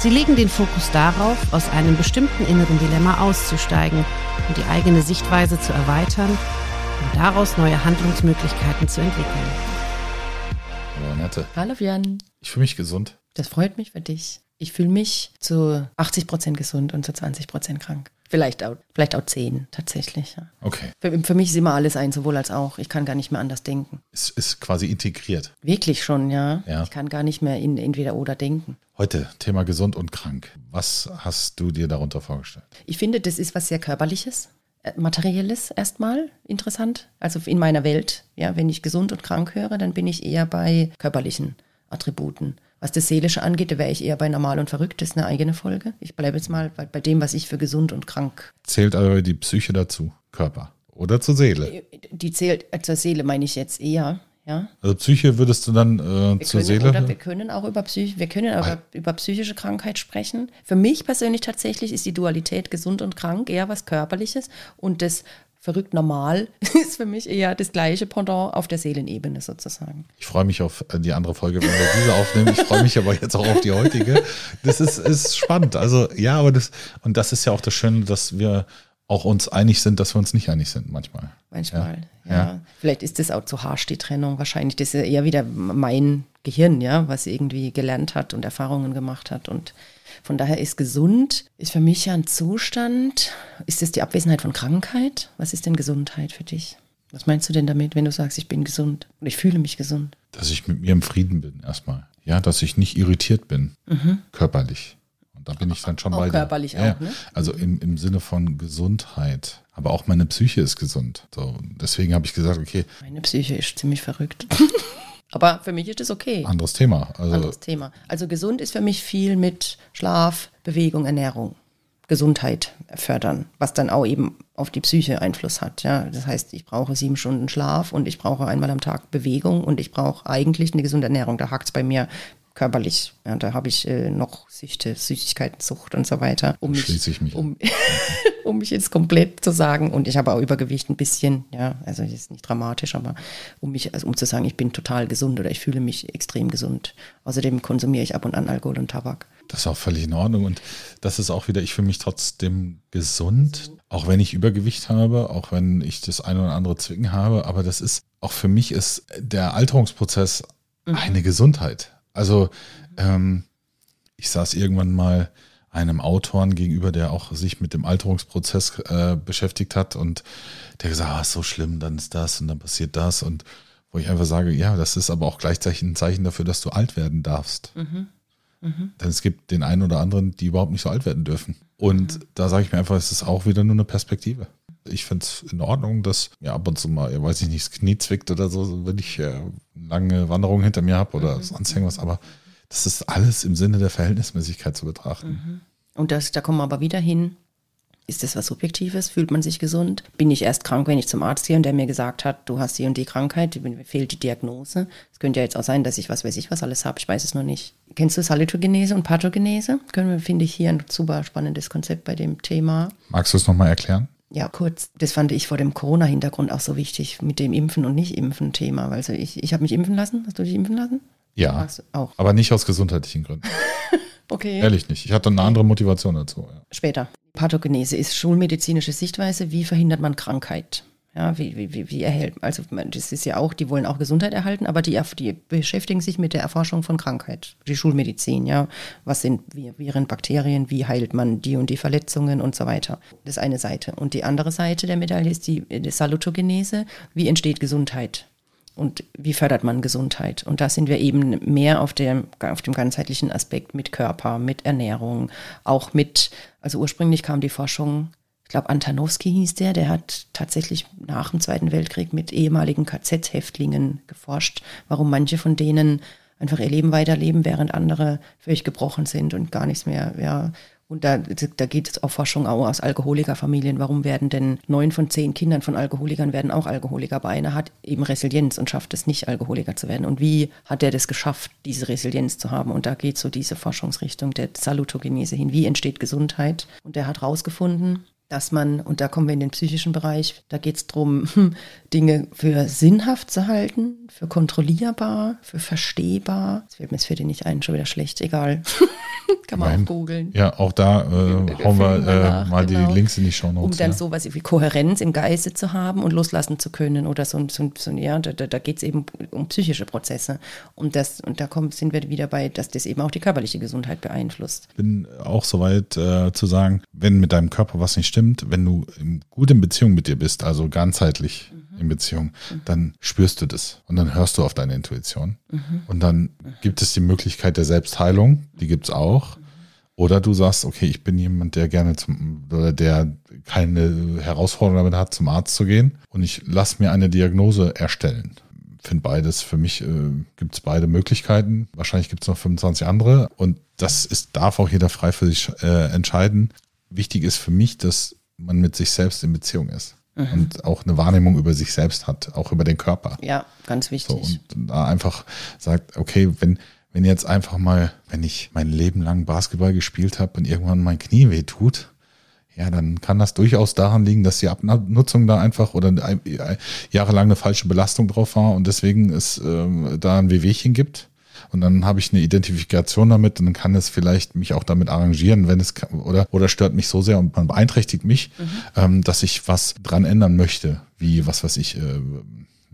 Sie legen den Fokus darauf, aus einem bestimmten inneren Dilemma auszusteigen und die eigene Sichtweise zu erweitern und daraus neue Handlungsmöglichkeiten zu entwickeln. Hallo Annette. Hallo Björn. Ich fühle mich gesund. Das freut mich für dich. Ich fühle mich zu 80 Prozent gesund und zu 20 Prozent krank. Vielleicht auch, vielleicht auch 10 tatsächlich. Ja. Okay. Für, für, mich ist immer alles ein, sowohl als auch. Ich kann gar nicht mehr anders denken. Es ist quasi integriert. Wirklich schon, ja. ja. Ich kann gar nicht mehr in entweder oder denken. Heute Thema gesund und krank. Was hast du dir darunter vorgestellt? Ich finde, das ist was sehr körperliches. Äh, materielles erstmal interessant. Also in meiner Welt, ja, wenn ich gesund und krank höre, dann bin ich eher bei körperlichen Attributen. Was das Seelische angeht, da wäre ich eher bei normal und verrückt, das ist eine eigene Folge. Ich bleibe jetzt mal bei, bei, dem, was ich für gesund und krank. Zählt aber die Psyche dazu, Körper oder zur Seele? Die zählt äh, zur Seele, meine ich jetzt eher. Ja? Also Psyche würdest du dann äh, zur können, Seele? Oder wir können auch über, Psych wir können aber über psychische Krankheit sprechen. Für mich persönlich tatsächlich ist die Dualität gesund und krank eher was Körperliches und das verrückt normal ist für mich eher das gleiche Pendant auf der Seelenebene sozusagen. Ich freue mich auf äh, die andere Folge, wenn wir diese aufnehmen. Ich freue mich aber jetzt auch auf die heutige. Das ist, ist spannend. Also ja, aber das, und das ist ja auch das Schöne, dass wir auch uns einig sind, dass wir uns nicht einig sind manchmal. Manchmal, ja. ja. ja. Vielleicht ist das auch zu harsch, die Trennung. Wahrscheinlich das ist eher wieder mein Gehirn, ja, was irgendwie gelernt hat und Erfahrungen gemacht hat und von daher ist gesund, ist für mich ja ein Zustand. Ist es die Abwesenheit von Krankheit? Was ist denn Gesundheit für dich? Was meinst du denn damit, wenn du sagst, ich bin gesund und ich fühle mich gesund? Dass ich mit mir im Frieden bin, erstmal. Ja, dass ich nicht irritiert bin, mhm. körperlich. Und da bin ich dann schon auch bei körperlich dir. auch, ne? Also im, im Sinne von Gesundheit. Aber auch meine Psyche ist gesund. So, deswegen habe ich gesagt, okay. Meine Psyche ist ziemlich verrückt. Aber für mich ist das okay. Anderes Thema. Also Anderes Thema. Also gesund ist für mich viel mit Schlaf, Bewegung, Ernährung, Gesundheit fördern, was dann auch eben auf die Psyche Einfluss hat. Ja, das heißt, ich brauche sieben Stunden Schlaf und ich brauche einmal am Tag Bewegung und ich brauche eigentlich eine gesunde Ernährung. Da hakt es bei mir körperlich. Ja, da habe ich äh, noch Süchte, Süßigkeitensucht und so weiter. Um mich, Schließe ich mich um, um mich jetzt komplett zu sagen. Und ich habe auch Übergewicht ein bisschen, ja, also ist nicht dramatisch, aber um mich, also um zu sagen, ich bin total gesund oder ich fühle mich extrem gesund. Außerdem konsumiere ich ab und an Alkohol und Tabak. Das ist auch völlig in Ordnung. Und das ist auch wieder, ich fühle mich trotzdem gesund, auch wenn ich Übergewicht habe, auch wenn ich das eine oder andere Zwicken habe. Aber das ist, auch für mich ist der Alterungsprozess mhm. eine Gesundheit. Also ähm, ich saß irgendwann mal einem Autoren gegenüber, der auch sich mit dem Alterungsprozess äh, beschäftigt hat und der gesagt, ah, ist so schlimm, dann ist das und dann passiert das und wo ich einfach sage, ja, das ist aber auch gleichzeitig ein Zeichen dafür, dass du alt werden darfst. Mhm. Mhm. Denn es gibt den einen oder anderen, die überhaupt nicht so alt werden dürfen. Und mhm. da sage ich mir einfach, es ist auch wieder nur eine Perspektive. Ich finde es in Ordnung, dass mir ab und zu mal, ja, weiß ich nicht, das Knie zwickt oder so, wenn ich äh, lange Wanderung hinter mir habe oder mhm. sonst irgendwas. Aber das ist alles im Sinne der Verhältnismäßigkeit zu betrachten. Mhm. Und das, da kommen wir aber wieder hin. Ist das was Subjektives? Fühlt man sich gesund? Bin ich erst krank, wenn ich zum Arzt gehe und der mir gesagt hat, du hast die und die Krankheit, mir fehlt die Diagnose. Es könnte ja jetzt auch sein, dass ich was weiß ich was alles habe, ich weiß es nur nicht. Kennst du Salutogenese und Pathogenese? Können wir, finde ich, hier ein super spannendes Konzept bei dem Thema. Magst du es nochmal erklären? Ja, kurz. Das fand ich vor dem Corona-Hintergrund auch so wichtig mit dem Impfen und Nicht-Impfen-Thema. Also ich, ich habe mich impfen lassen. Hast du dich impfen lassen? Ja. Auch. Aber nicht aus gesundheitlichen Gründen. okay. Ehrlich nicht. Ich hatte eine andere Motivation dazu. Ja. Später. Pathogenese ist schulmedizinische Sichtweise. Wie verhindert man Krankheit? Ja, wie, wie, wie erhält, also das ist ja auch, die wollen auch Gesundheit erhalten, aber die, die beschäftigen sich mit der Erforschung von Krankheit. Die Schulmedizin, ja. Was sind Viren, Bakterien, wie heilt man die und die Verletzungen und so weiter. Das ist eine Seite. Und die andere Seite der Medaille ist die, die Salutogenese. Wie entsteht Gesundheit? und wie fördert man Gesundheit. Und da sind wir eben mehr auf dem, auf dem ganzheitlichen Aspekt mit Körper, mit Ernährung, auch mit, also ursprünglich kam die Forschung, ich glaube Antanowski hieß der, der hat tatsächlich nach dem Zweiten Weltkrieg mit ehemaligen KZ-Häftlingen geforscht, warum manche von denen einfach ihr Leben weiterleben, während andere völlig gebrochen sind und gar nichts mehr, ja. Und da, da geht es auch Forschung auch aus Alkoholikerfamilien. Warum werden denn neun von zehn Kindern von Alkoholikern werden auch Alkoholiker? Aber einer hat eben Resilienz und schafft es nicht, Alkoholiker zu werden. Und wie hat er das geschafft, diese Resilienz zu haben? Und da geht so diese Forschungsrichtung der Salutogenese hin. Wie entsteht Gesundheit? Und er hat herausgefunden, dass man, und da kommen wir in den psychischen Bereich, da geht es darum, Dinge für sinnhaft zu halten, für kontrollierbar, für verstehbar. Das fällt mir jetzt für den nicht ein, schon wieder schlecht, egal. Kann man Nein. auch googeln. Ja, auch da äh, Wir hauen wir finden äh, mal genau. die Links in die Show Um Notes. dann ja. sowas wie Kohärenz im Geiste zu haben und loslassen zu können oder so, ein- so, so ja, da, da geht es eben um psychische Prozesse. Und, das, und da kommt, sind wir wieder bei, dass das eben auch die körperliche Gesundheit beeinflusst. bin auch soweit äh, zu sagen, wenn mit deinem Körper was nicht stimmt, wenn du in, gut in Beziehung mit dir bist, also ganzheitlich Mhm. in Beziehung, dann spürst du das und dann hörst du auf deine Intuition. Mhm. Und dann gibt es die Möglichkeit der Selbstheilung, die gibt's auch. Mhm. Oder du sagst, okay, ich bin jemand, der gerne zum, oder der keine Herausforderung damit hat, zum Arzt zu gehen und ich lasse mir eine Diagnose erstellen. Finde beides, für mich äh, gibt es beide Möglichkeiten. Wahrscheinlich gibt es noch 25 andere und das ist, darf auch jeder frei für sich äh, entscheiden. Wichtig ist für mich, dass man mit sich selbst in Beziehung ist und auch eine Wahrnehmung über sich selbst hat, auch über den Körper. Ja, ganz wichtig. So, und da einfach sagt, okay, wenn, wenn jetzt einfach mal, wenn ich mein Leben lang Basketball gespielt habe und irgendwann mein Knie weh tut, ja, dann kann das durchaus daran liegen, dass die Abnutzung da einfach oder ein- jahrelang eine falsche Belastung drauf war und deswegen es ähm, da ein Wehwehchen gibt. Und dann habe ich eine Identifikation damit und dann kann es vielleicht mich auch damit arrangieren, wenn es oder oder stört mich so sehr und man beeinträchtigt mich, ähm, dass ich was dran ändern möchte, wie was weiß ich, äh,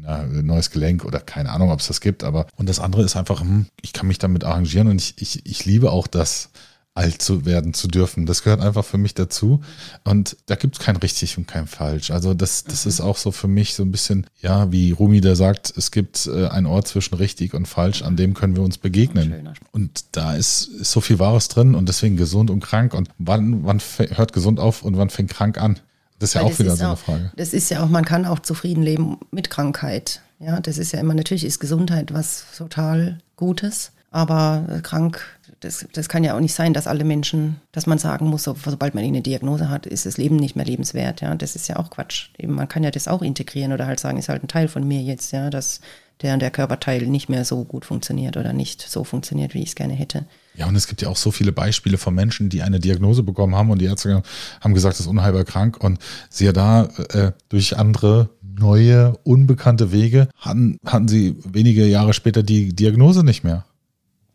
ja, ein neues Gelenk oder keine Ahnung, ob es das gibt, aber und das andere ist einfach, hm, ich kann mich damit arrangieren und ich, ich, ich liebe auch das, alt zu werden zu dürfen. Das gehört einfach für mich dazu. Und da gibt es kein richtig und kein falsch. Also das, das ist auch so für mich so ein bisschen, ja, wie Rumi der sagt, es gibt äh, einen Ort zwischen richtig und falsch, an dem können wir uns begegnen. Und da ist, ist so viel Wahres drin und deswegen gesund und krank. Und wann, wann hört gesund auf und wann fängt krank an? Das ist ja Weil auch das wieder so eine auch- Frage. Das ist ja auch, man kann auch zufrieden leben mit Krankheit. Ja, das ist ja immer, natürlich ist Gesundheit was total Gutes, aber krank, das, das kann ja auch nicht sein, dass alle Menschen, dass man sagen muss, so, sobald man eine Diagnose hat, ist das Leben nicht mehr lebenswert. Ja, das ist ja auch Quatsch. Eben, man kann ja das auch integrieren oder halt sagen, ist halt ein Teil von mir jetzt, ja, dass der der Körperteil nicht mehr so gut funktioniert oder nicht so funktioniert, wie ich es gerne hätte. Ja, und es gibt ja auch so viele Beispiele von Menschen, die eine Diagnose bekommen haben und die Ärzte haben gesagt, das ist unheilbar krank und siehe da, äh, durch andere, neue, unbekannte Wege hatten, hatten sie wenige Jahre später die Diagnose nicht mehr.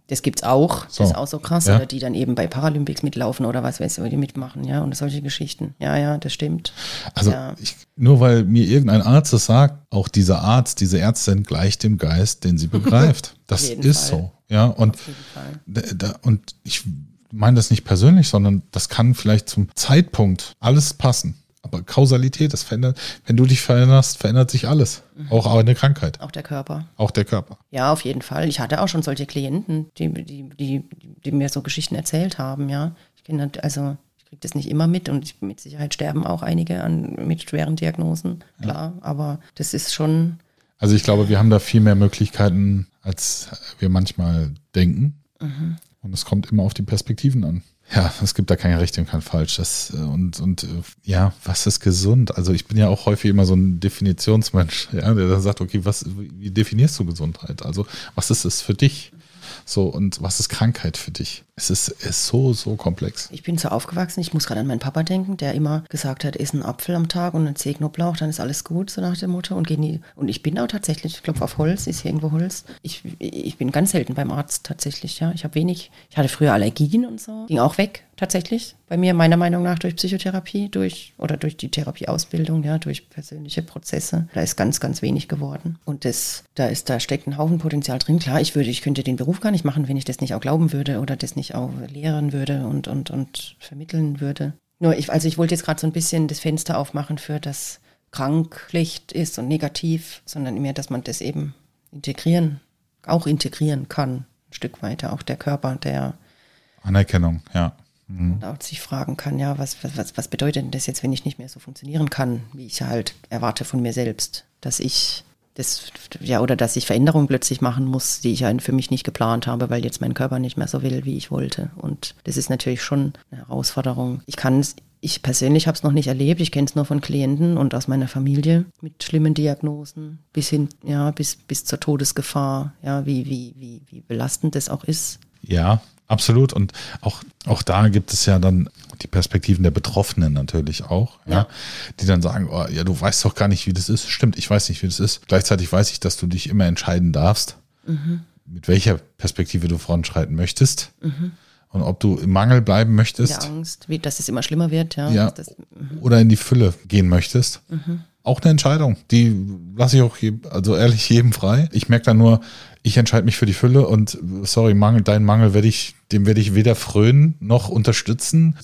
Das gibt's auch, So. das ist auch so krass, Ja. oder die dann eben bei Paralympics mitlaufen oder was weiß ich, die mitmachen, ja, und solche Geschichten. Ja, ja, das stimmt. Also Ja. ich, nur weil mir irgendein Arzt das sagt, auch dieser Arzt, diese Ärztin gleicht dem Geist, den sie begreift. Das ist Fall. so. Ja, und, da, da, und ich meine das nicht persönlich, sondern das kann vielleicht zum Zeitpunkt alles passen. Aber Kausalität, das verändert, wenn du dich veränderst, verändert sich alles. Mhm. Auch eine Krankheit, Auch der Körper. auch der Körper. Ja, auf jeden Fall. Ich hatte auch schon solche Klienten, die, die, die, die mir so Geschichten erzählt haben, ja. Ich kenne das- also ich kriege das nicht immer mit und ich, mit Sicherheit sterben auch einige an, mit schweren Diagnosen, klar. Aber das ist schon, Also ich glaube, wir haben da viel mehr Möglichkeiten, als wir manchmal denken. Mhm. Und es kommt immer auf die Perspektiven an. Ja, es gibt da kein richtig und kein falsch. Das, äh, und, und äh, ja, was ist gesund? Also ich bin ja auch häufig immer so ein Definitionsmensch, ja, der dann sagt, okay, was, wie definierst du Gesundheit? Also was ist es für dich? So, und was ist Krankheit für dich? Es ist, ist so, so komplex. ich bin so aufgewachsen, ich muss gerade an meinen Papa denken, der immer gesagt hat, iss einen Apfel am Tag und einen Zeh Knoblauch, dann ist alles gut, so nach der Mutter. Und, nie, und ich bin auch tatsächlich, ich klopfe auf Holz, ist hier irgendwo Holz. Ich, ich bin ganz selten beim Arzt tatsächlich, ja. Ich habe wenig, ich hatte früher Allergien und so, ging auch weg tatsächlich. Bei mir meiner Meinung nach durch Psychotherapie, durch oder durch die Therapieausbildung, ja, durch persönliche Prozesse. Da ist ganz, ganz wenig geworden. Und das, da ist, da steckt ein Haufen Potenzial drin. Klar, ich würde, ich könnte den Beruf gar nicht machen, wenn ich das nicht auch glauben würde oder das nicht auch lehren würde und, und, und vermitteln würde. Nur ich, also ich wollte jetzt gerade so ein bisschen das Fenster aufmachen für das krank, schlecht ist und negativ, sondern mehr, dass man das eben integrieren, auch integrieren kann, ein Stück weiter. Auch der Körper, der Anerkennung, ja. Und auch sich fragen kann, ja, was, was, was- was bedeutet denn das jetzt, wenn ich nicht mehr so funktionieren kann, wie ich halt erwarte von mir selbst, dass ich das, ja, oder dass ich Veränderungen plötzlich machen muss, die ich ja für mich nicht geplant habe, weil jetzt mein Körper nicht mehr so will, wie ich wollte. Und das ist natürlich schon eine Herausforderung. Ich kann es, ich persönlich habe es noch nicht erlebt, ich kenne es nur von Klienten und aus meiner Familie mit schlimmen Diagnosen bis hin, ja, bis, bis zur Todesgefahr, ja, wie, wie, wie, wie belastend das auch ist. Ja, absolut. Und auch, auch da gibt es ja dann die Perspektiven der Betroffenen natürlich auch, ja, Ja. die dann sagen, oh, ja, du weißt doch gar nicht, wie das ist. Stimmt, ich weiß nicht, wie das ist. Gleichzeitig weiß ich, dass du dich immer entscheiden darfst, mit welcher Perspektive du voranschreiten möchtest und ob du im Mangel bleiben möchtest Der Angst, wie, dass es immer schlimmer wird, ja. Ja. Das, oder in die Fülle gehen möchtest. Auch eine Entscheidung. Die lasse ich auch, je, also ehrlich, jedem frei. Ich merke dann nur, ich entscheide mich für die Fülle und sorry, Mangel, dein Mangel werde ich, dem werde ich weder frönen noch unterstützen.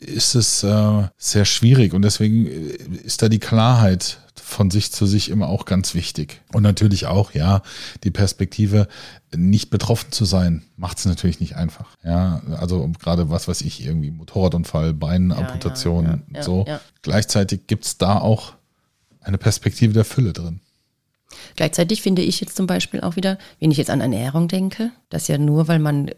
Ist es äh, sehr schwierig und deswegen ist da die Klarheit von sich zu sich immer auch ganz wichtig. Und natürlich auch, ja, die Perspektive, nicht betroffen zu sein, macht es natürlich nicht einfach. Ja, also gerade was weiß ich, irgendwie Motorradunfall, Beinamputation, ja, ja, so. ja. Gleichzeitig gibt es da auch eine Perspektive der Fülle drin. Gleichzeitig finde ich jetzt zum Beispiel auch wieder, wenn ich jetzt an Ernährung denke, dass ja nur, weil man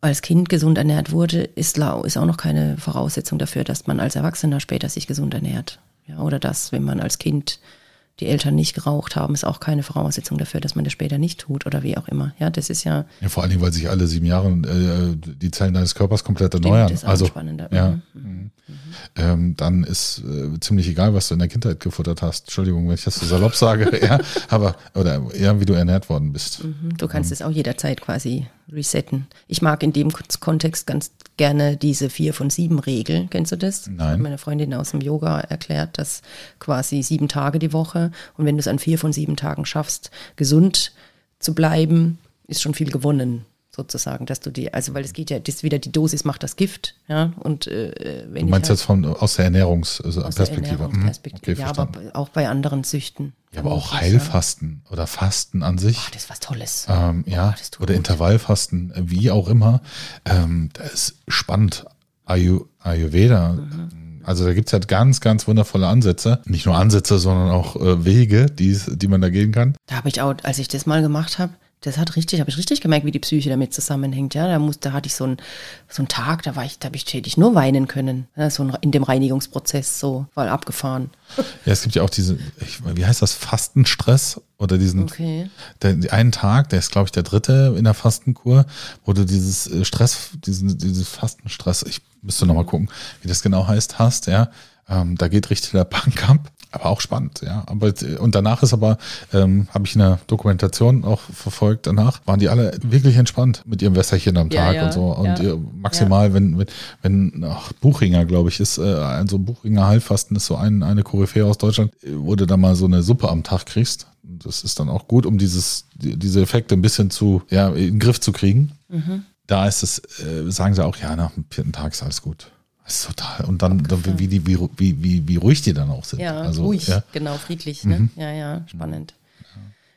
als Kind gesund ernährt wurde, ist, ist auch noch keine Voraussetzung dafür, dass man als Erwachsener später sich gesund ernährt. Ja, oder dass, wenn man als Kind die Eltern nicht geraucht haben, ist auch keine Voraussetzung dafür, dass man das später nicht tut oder wie auch immer. Ja, das ist ja, Ja, vor allen Dingen, weil sich alle sieben Jahre äh, die Zellen deines Körpers komplett erneuern. ist auch also spannender. ja, Mhm. Ähm, dann ist äh, ziemlich egal, was du in der Kindheit gefuttert hast. Entschuldigung, wenn ich das so salopp sage, ja, aber oder ja, wie du ernährt worden bist. Mhm, Du kannst es auch jederzeit quasi resetten. Ich mag in dem Kontext ganz gerne diese vier von sieben Regel. Kennst du das? Nein. Das hat meine Freundin aus dem Yoga erklärt, dass quasi sieben Tage die Woche und wenn du es an vier von sieben Tagen schaffst, gesund zu bleiben, ist schon viel gewonnen sozusagen, dass du die, also weil es geht ja, das wieder die Dosis macht das Gift, ja, und äh, wenn Du meinst halt jetzt von aus der aus der Ernährungsperspektive. Ernährungsperspektive, ja, aber auch bei anderen Süchten. ja, aber auch. Heilfasten oder Fasten an sich. Ah, das ist was Tolles. Ähm, ja, das tut oder gut. Intervallfasten, wie auch immer. Ähm, das ist spannend. Ayu, Ayurveda. Mhm. Also da gibt's ja ganz, ganz wundervolle Ansätze. Nicht nur Ansätze, sondern auch äh, Wege, die, die man da gehen kann. Da habe ich auch, als ich das mal gemacht habe, das hat richtig, habe ich richtig gemerkt, wie die Psyche damit zusammenhängt. Ja, da muss, da hatte ich so einen so einen Tag, da war ich, da habe ich, ich nur weinen können. Ja, so in dem Reinigungsprozess so, voll abgefahren. Ja, es gibt ja auch diese, ich, wie heißt das, Fastenstress oder diesen, Okay. der, einen Tag, der ist glaube ich der dritte in der Fastenkur, wo du dieses äh, Stress, diesen, dieses Fastenstress, ich müsste nochmal gucken, wie das genau heißt, hast, ja. Ähm, da geht richtig der Bank ab, aber auch spannend, ja. Aber äh, und danach ist aber, ähm, habe ich eine Dokumentation auch verfolgt, danach waren die alle wirklich entspannt mit ihrem Wässerchen am Ja, Tag ja, und so. Und ja. äh, maximal, wenn, wenn, wenn ach, Buchinger, glaube ich, ist, äh, so Buchinger Heilfasten ist so ein, eine Koryphäe aus Deutschland, wo du da mal so eine Suppe am Tag kriegst. Das ist dann auch gut, um dieses, die, diese Effekte ein bisschen zu, ja, in den Griff zu kriegen. Da ist es, äh, sagen sie auch, ja, nach dem vierten Tag ist alles gut. Das ist total. Und dann, dann wie, die, wie, wie, wie, wie ruhig die dann auch sind. Ja, also, ruhig, Ja, Mhm. genau, friedlich. Ne? Ja, ja, spannend.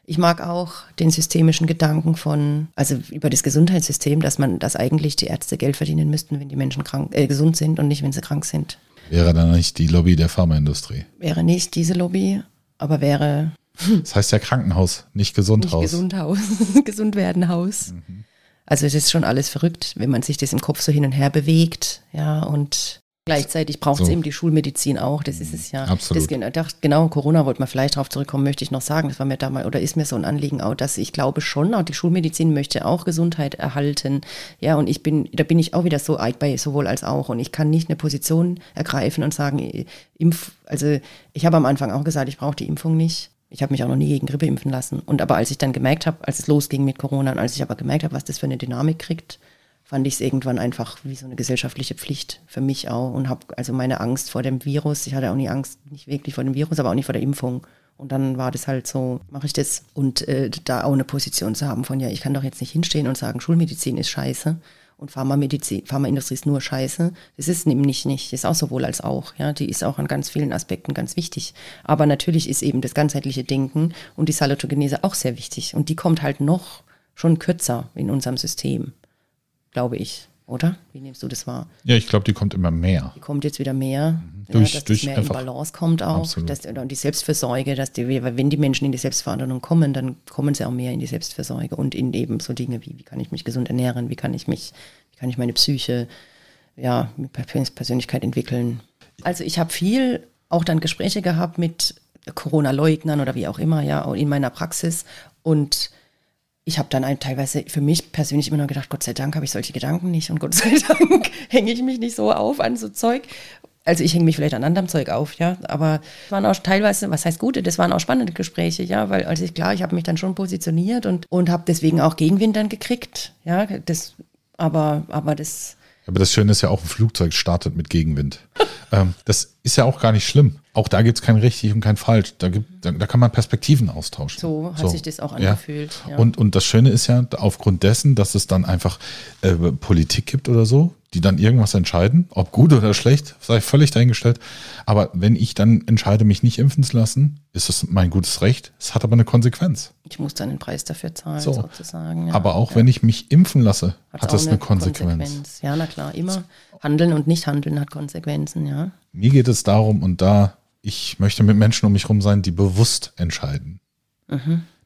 Ich mag auch den systemischen Gedanken von, also über das Gesundheitssystem, dass man, dass eigentlich die Ärzte Geld verdienen müssten, wenn die Menschen krank, äh, gesund sind und nicht, wenn sie krank sind. wäre dann nicht die Lobby der Pharmaindustrie. Wäre nicht diese Lobby, aber wäre Das heißt ja Krankenhaus, nicht Gesundhaus. Nicht Gesundhaus, gesund werden Haus. Mhm. Also es ist schon alles verrückt, wenn man sich das im Kopf so hin und her bewegt, ja, und gleichzeitig braucht es So. eben die Schulmedizin auch, das ist es ja. Absolut. Das, genau, Corona wollte man vielleicht darauf zurückkommen, möchte ich noch sagen, das war mir damals, oder ist mir so ein Anliegen auch, dass ich glaube schon, auch die Schulmedizin möchte auch Gesundheit erhalten, ja, und ich bin, da bin ich auch wieder so alt bei sowohl als auch, und ich kann nicht eine Position ergreifen und sagen, äh, Impf, also ich habe am Anfang auch gesagt, ich brauche die Impfung nicht, ich habe mich auch noch nie gegen Grippe impfen lassen. Und aber als ich dann gemerkt habe, als es losging mit Corona und als ich aber gemerkt habe, was das für eine Dynamik kriegt, fand ich es irgendwann einfach wie so eine gesellschaftliche Pflicht für mich auch und habe also meine Angst vor dem Virus. Ich hatte auch nie Angst, nicht wirklich vor dem Virus, aber auch nicht vor der Impfung. Und dann war das halt so, mache ich das und äh, da auch eine Position zu haben von ja, ich kann doch jetzt nicht hinstehen und sagen, Schulmedizin ist scheiße und Pharmamedizin, Pharmaindustrie ist nur scheiße. Das ist nämlich nicht, das ist auch sowohl als auch. Ja, die ist auch an ganz vielen Aspekten ganz wichtig. Aber natürlich ist eben das ganzheitliche Denken und die Salutogenese auch sehr wichtig. Und die kommt halt noch schon kürzer in unserem System, glaube ich. Oder? Wie nimmst du das wahr? Ja, ich glaube, die kommt immer mehr. Die kommt jetzt wieder mehr, Durch- ja, dass durch das mehr in Balance kommt auch. Absolut. Dass, und die Selbstversorge, dass die, wenn die Menschen in die Selbstverantwortung kommen, dann kommen sie auch mehr in die Selbstversorge und in eben so Dinge wie, wie kann ich mich gesund ernähren, wie kann ich mich, wie kann ich meine Psyche, ja, Persönlichkeit entwickeln. Also ich habe viel auch dann Gespräche gehabt mit Corona-Leugnern oder wie auch immer, ja, in meiner Praxis und ich habe dann teilweise für mich persönlich immer noch gedacht, Gott sei Dank habe ich solche Gedanken nicht und Gott sei Dank hänge ich mich nicht so auf an so Zeug. Also ich hänge mich vielleicht an anderem Zeug auf, ja, aber es waren auch teilweise, was heißt gute, das waren auch spannende Gespräche, ja, weil also ich, klar, ich habe mich dann schon positioniert und, und habe deswegen auch Gegenwind dann gekriegt, ja, das, aber, aber das, Aber das Schöne ist ja auch, ein Flugzeug startet mit Gegenwind. ähm, das ist ja auch gar nicht schlimm. Auch da gibt es kein richtig und kein falsch. Da, gibt, da, da kann man Perspektiven austauschen. So hat sich das auch angefühlt, ja. Und, und das Schöne ist ja, aufgrund dessen, dass es dann einfach äh, Politik gibt oder so, die dann irgendwas entscheiden, ob gut oder schlecht, sei völlig dahingestellt. Aber wenn ich dann entscheide, mich nicht impfen zu lassen, ist es mein gutes Recht. Es hat aber eine Konsequenz. ich muss dann den Preis dafür zahlen, So. sozusagen. Ja. Aber auch wenn ich mich impfen lasse, Hat's hat das eine Konsequenz. Ja, na klar, immer. Handeln und nicht handeln hat Konsequenzen, ja. Mir geht es darum, und da, ich möchte mit Menschen um mich herum sein, die bewusst entscheiden.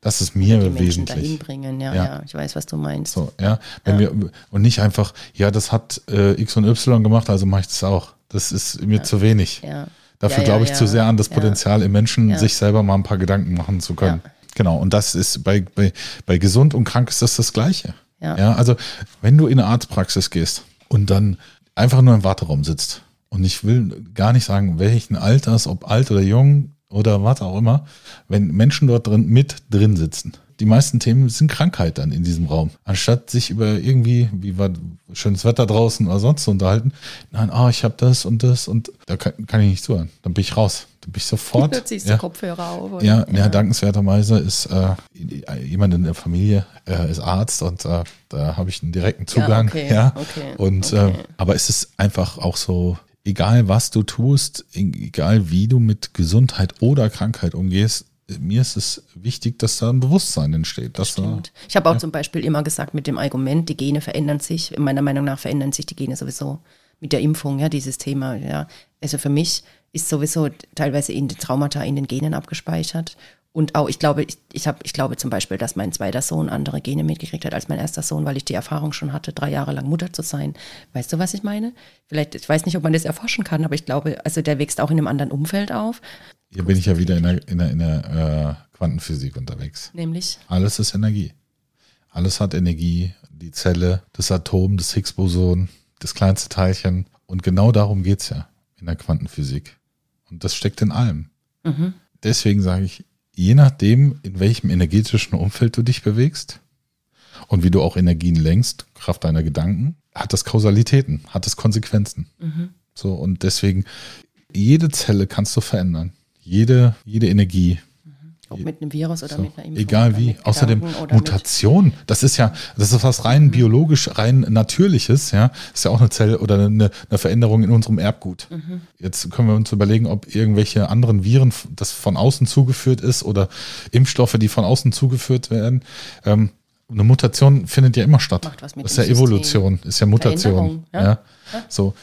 Das ist mir Mhm. Die Menschen dahin wesentlich. bringen, ja, Ja. ja, ich weiß, was du meinst. So, ja. Wenn wir, und nicht einfach, ja, das hat äh, X und Y gemacht, also mache ich das auch. Das ist mir zu wenig. Ja. Dafür Ja, ja, glaube ich ja. zu sehr an das Ja. Potenzial im Menschen, Ja. sich selber mal ein paar Gedanken machen zu können. Ja. Genau. Und das ist bei, bei, bei gesund und krank ist das das Gleiche. Ja. ja. Also, wenn du in eine Arztpraxis gehst und dann einfach nur im Warteraum sitzt und ich will gar nicht sagen, welchen Alters, ob alt oder jung oder was auch immer, wenn Menschen dort drin mit drin sitzen. Die meisten Themen sind Krankheit dann in diesem Raum. Anstatt sich über irgendwie, wie war schönes Wetter draußen oder sonst zu unterhalten, nein, ah, ich habe das und das und da kann, kann ich nicht zuhören. Dann bin ich raus. Dann bin ich sofort. Du ziehst ja, die Kopfhörer auf. und- ja, ja, dankenswerterweise ist äh, jemand in der Familie äh, ist Arzt und äh, da habe ich einen direkten Zugang. okay, ja. okay, und okay. Äh, aber es ist einfach auch so, egal was du tust, egal wie du mit Gesundheit oder Krankheit umgehst, mir ist es wichtig, dass da ein Bewusstsein entsteht. Dass da. Ich habe auch zum Beispiel immer gesagt mit dem Argument, die Gene verändern sich. Meiner Meinung nach verändern sich die Gene sowieso mit der Impfung, ja, dieses Thema. Ja. Also für mich ist sowieso teilweise in den Traumata in den Genen abgespeichert. Und auch, ich glaube, ich, ich, hab, ich glaube zum Beispiel, dass mein zweiter Sohn andere Gene mitgekriegt hat als mein erster Sohn, weil ich die Erfahrung schon hatte, drei Jahre lang Mutter zu sein. Weißt du, was ich meine? Vielleicht, ich weiß nicht, ob man das erforschen kann, aber ich glaube, also der wächst auch in einem anderen Umfeld auf. hier bin ich ja wieder in der, in der, in der äh, Quantenphysik unterwegs. Nämlich, Alles ist Energie. Alles hat Energie. Die Zelle, das Atom, das Higgs-Boson, das kleinste Teilchen. Und genau darum geht's ja in der Quantenphysik. Und das steckt in allem. Deswegen sage ich, je nachdem, in welchem energetischen Umfeld du dich bewegst und wie du auch Energien lenkst, Kraft deiner Gedanken, hat das Kausalitäten, hat es Konsequenzen. So, und deswegen, jede Zelle kannst du verändern. Jede, jede Energie, ob mit einem Virus oder so, mit einer Impfung. egal wie. Außerdem Mutation. Das ist ja, das ist was rein biologisch, rein natürliches. Ja, ist ja auch eine Zelle oder eine, eine Veränderung in unserem Erbgut. Mhm. Jetzt können wir uns überlegen, ob irgendwelche anderen Viren, das von außen zugeführt ist oder Impfstoffe, die von außen zugeführt werden. Ähm, eine Mutation findet ja immer statt. Das ist ja System. Evolution, ist ja Mutation. Ja. ja. So.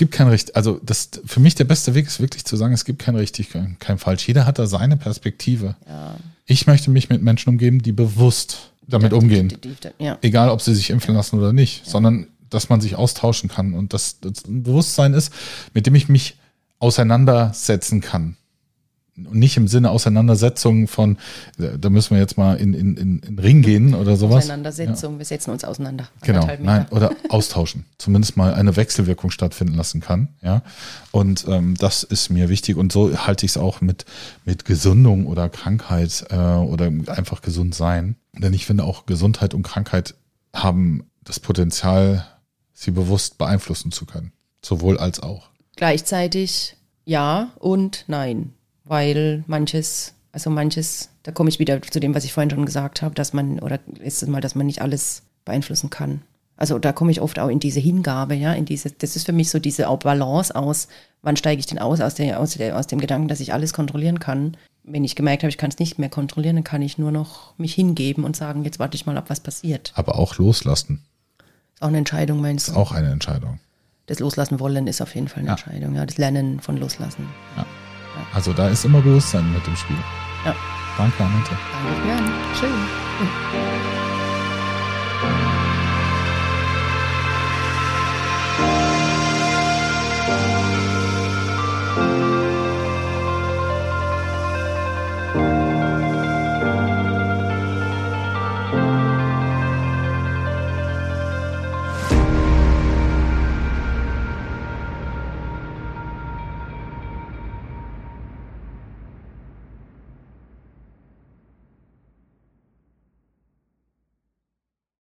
Es gibt kein richtig, also das für mich der beste Weg ist wirklich zu sagen, es gibt kein richtig, kein, kein falsch. Jeder hat da seine Perspektive. Ja. Ich möchte mich mit Menschen umgeben, die bewusst damit umgehen. Ja. Egal, ob sie sich impfen lassen oder nicht, sondern dass man sich austauschen kann und dass das ein Bewusstsein ist, mit dem ich mich auseinandersetzen kann. Und nicht im Sinne Auseinandersetzung von, äh, da müssen wir jetzt mal in, in, in, in den Ring gehen oder sowas. Auseinandersetzung, wir setzen uns auseinander. Genau, nein, oder austauschen. Zumindest mal eine Wechselwirkung stattfinden lassen kann. Ja. Und ähm, das ist mir wichtig. Und so halte ich es auch mit, mit Gesundung oder Krankheit äh, oder einfach gesund sein. Denn ich finde auch Gesundheit und Krankheit haben das Potenzial, sie bewusst beeinflussen zu können. Sowohl als auch. Gleichzeitig ja und nein, weil manches, also manches, da komme ich wieder zu dem, was ich vorhin schon gesagt habe, dass man, oder letztes Mal, dass man nicht alles beeinflussen kann. Also da komme ich oft auch in diese Hingabe, ja, in diese, das ist für mich so diese auch Balance aus, wann steige ich denn aus, aus, der, aus, der, aus dem Gedanken, dass ich alles kontrollieren kann. Wenn ich gemerkt habe, ich kann es nicht mehr kontrollieren, dann kann ich nur noch mich hingeben und sagen, jetzt warte ich mal ab, was passiert. Aber auch loslassen. Auch eine Entscheidung, meinst du? Auch eine Entscheidung. Das Loslassen wollen ist auf jeden Fall eine Ja. Entscheidung. Ja, das Lernen von Loslassen. Also da ist immer Bewusstsein mit dem Spiel. Ja. Danke, Annette. Danke, Björn. Schön. Mhm.